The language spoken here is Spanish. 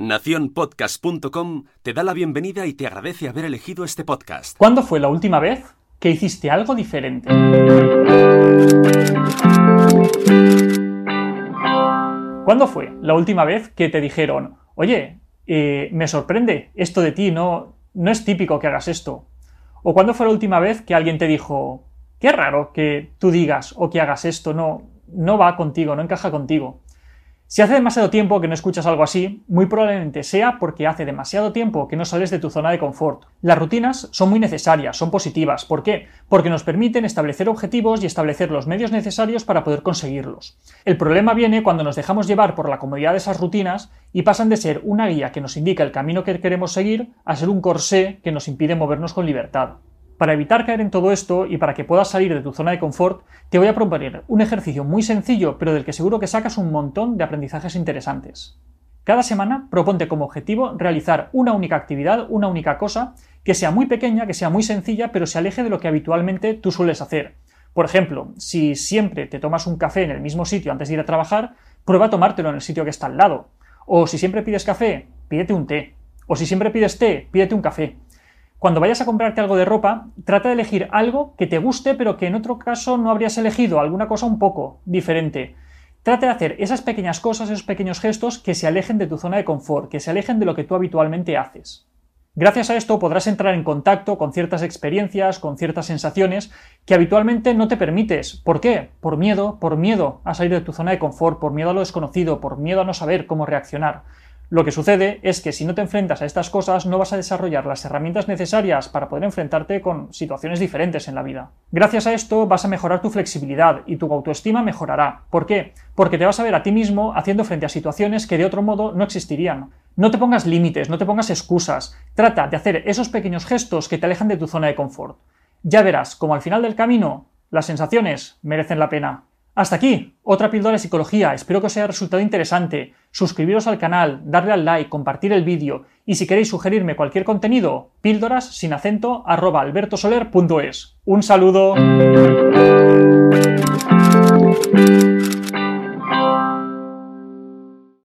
Naciónpodcast.com te da la bienvenida y te agradece haber elegido este podcast. ¿Cuándo fue la última vez que hiciste algo diferente? ¿Cuándo fue la última vez que te dijeron, oye, eh, me sorprende esto de ti, no, no es típico que hagas esto? ¿O cuándo fue la última vez que alguien te dijo, qué raro que tú digas o que hagas esto, no, no va contigo, no encaja contigo? Si hace demasiado tiempo que no escuchas algo así, muy probablemente sea porque hace demasiado tiempo que no sales de tu zona de confort. Las rutinas son muy necesarias, son positivas. ¿Por qué? Porque nos permiten establecer objetivos y establecer los medios necesarios para poder conseguirlos. El problema viene cuando nos dejamos llevar por la comodidad de esas rutinas y pasan de ser una guía que nos indica el camino que queremos seguir a ser un corsé que nos impide movernos con libertad. Para evitar caer en todo esto y para que puedas salir de tu zona de confort, te voy a proponer un ejercicio muy sencillo, pero del que seguro que sacas un montón de aprendizajes interesantes. Cada semana proponte como objetivo realizar una única actividad, una única cosa, que sea muy pequeña, que sea muy sencilla, pero se aleje de lo que habitualmente tú sueles hacer. Por ejemplo, si siempre te tomas un café en el mismo sitio antes de ir a trabajar, prueba a tomártelo en el sitio que está al lado. O si siempre pides café, pídete un té. O si siempre pides té, pídete un café cuando vayas a comprarte algo de ropa, trata de elegir algo que te guste, pero que en otro caso no habrías elegido, alguna cosa un poco diferente. Trata de hacer esas pequeñas cosas, esos pequeños gestos que se alejen de tu zona de confort, que se alejen de lo que tú habitualmente haces. Gracias a esto podrás entrar en contacto con ciertas experiencias, con ciertas sensaciones que habitualmente no te permites. ¿Por qué? Por miedo, por miedo a salir de tu zona de confort, por miedo a lo desconocido, por miedo a no saber cómo reaccionar. Lo que sucede es que si no te enfrentas a estas cosas no vas a desarrollar las herramientas necesarias para poder enfrentarte con situaciones diferentes en la vida. Gracias a esto vas a mejorar tu flexibilidad y tu autoestima mejorará. ¿Por qué? Porque te vas a ver a ti mismo haciendo frente a situaciones que de otro modo no existirían. No te pongas límites, no te pongas excusas. Trata de hacer esos pequeños gestos que te alejan de tu zona de confort. Ya verás como al final del camino las sensaciones merecen la pena. Hasta aquí, otra píldora de psicología. Espero que os haya resultado interesante. Suscribiros al canal, darle al like, compartir el vídeo y si queréis sugerirme cualquier contenido, píldoras sin acento arroba albertosoler.es. Un saludo.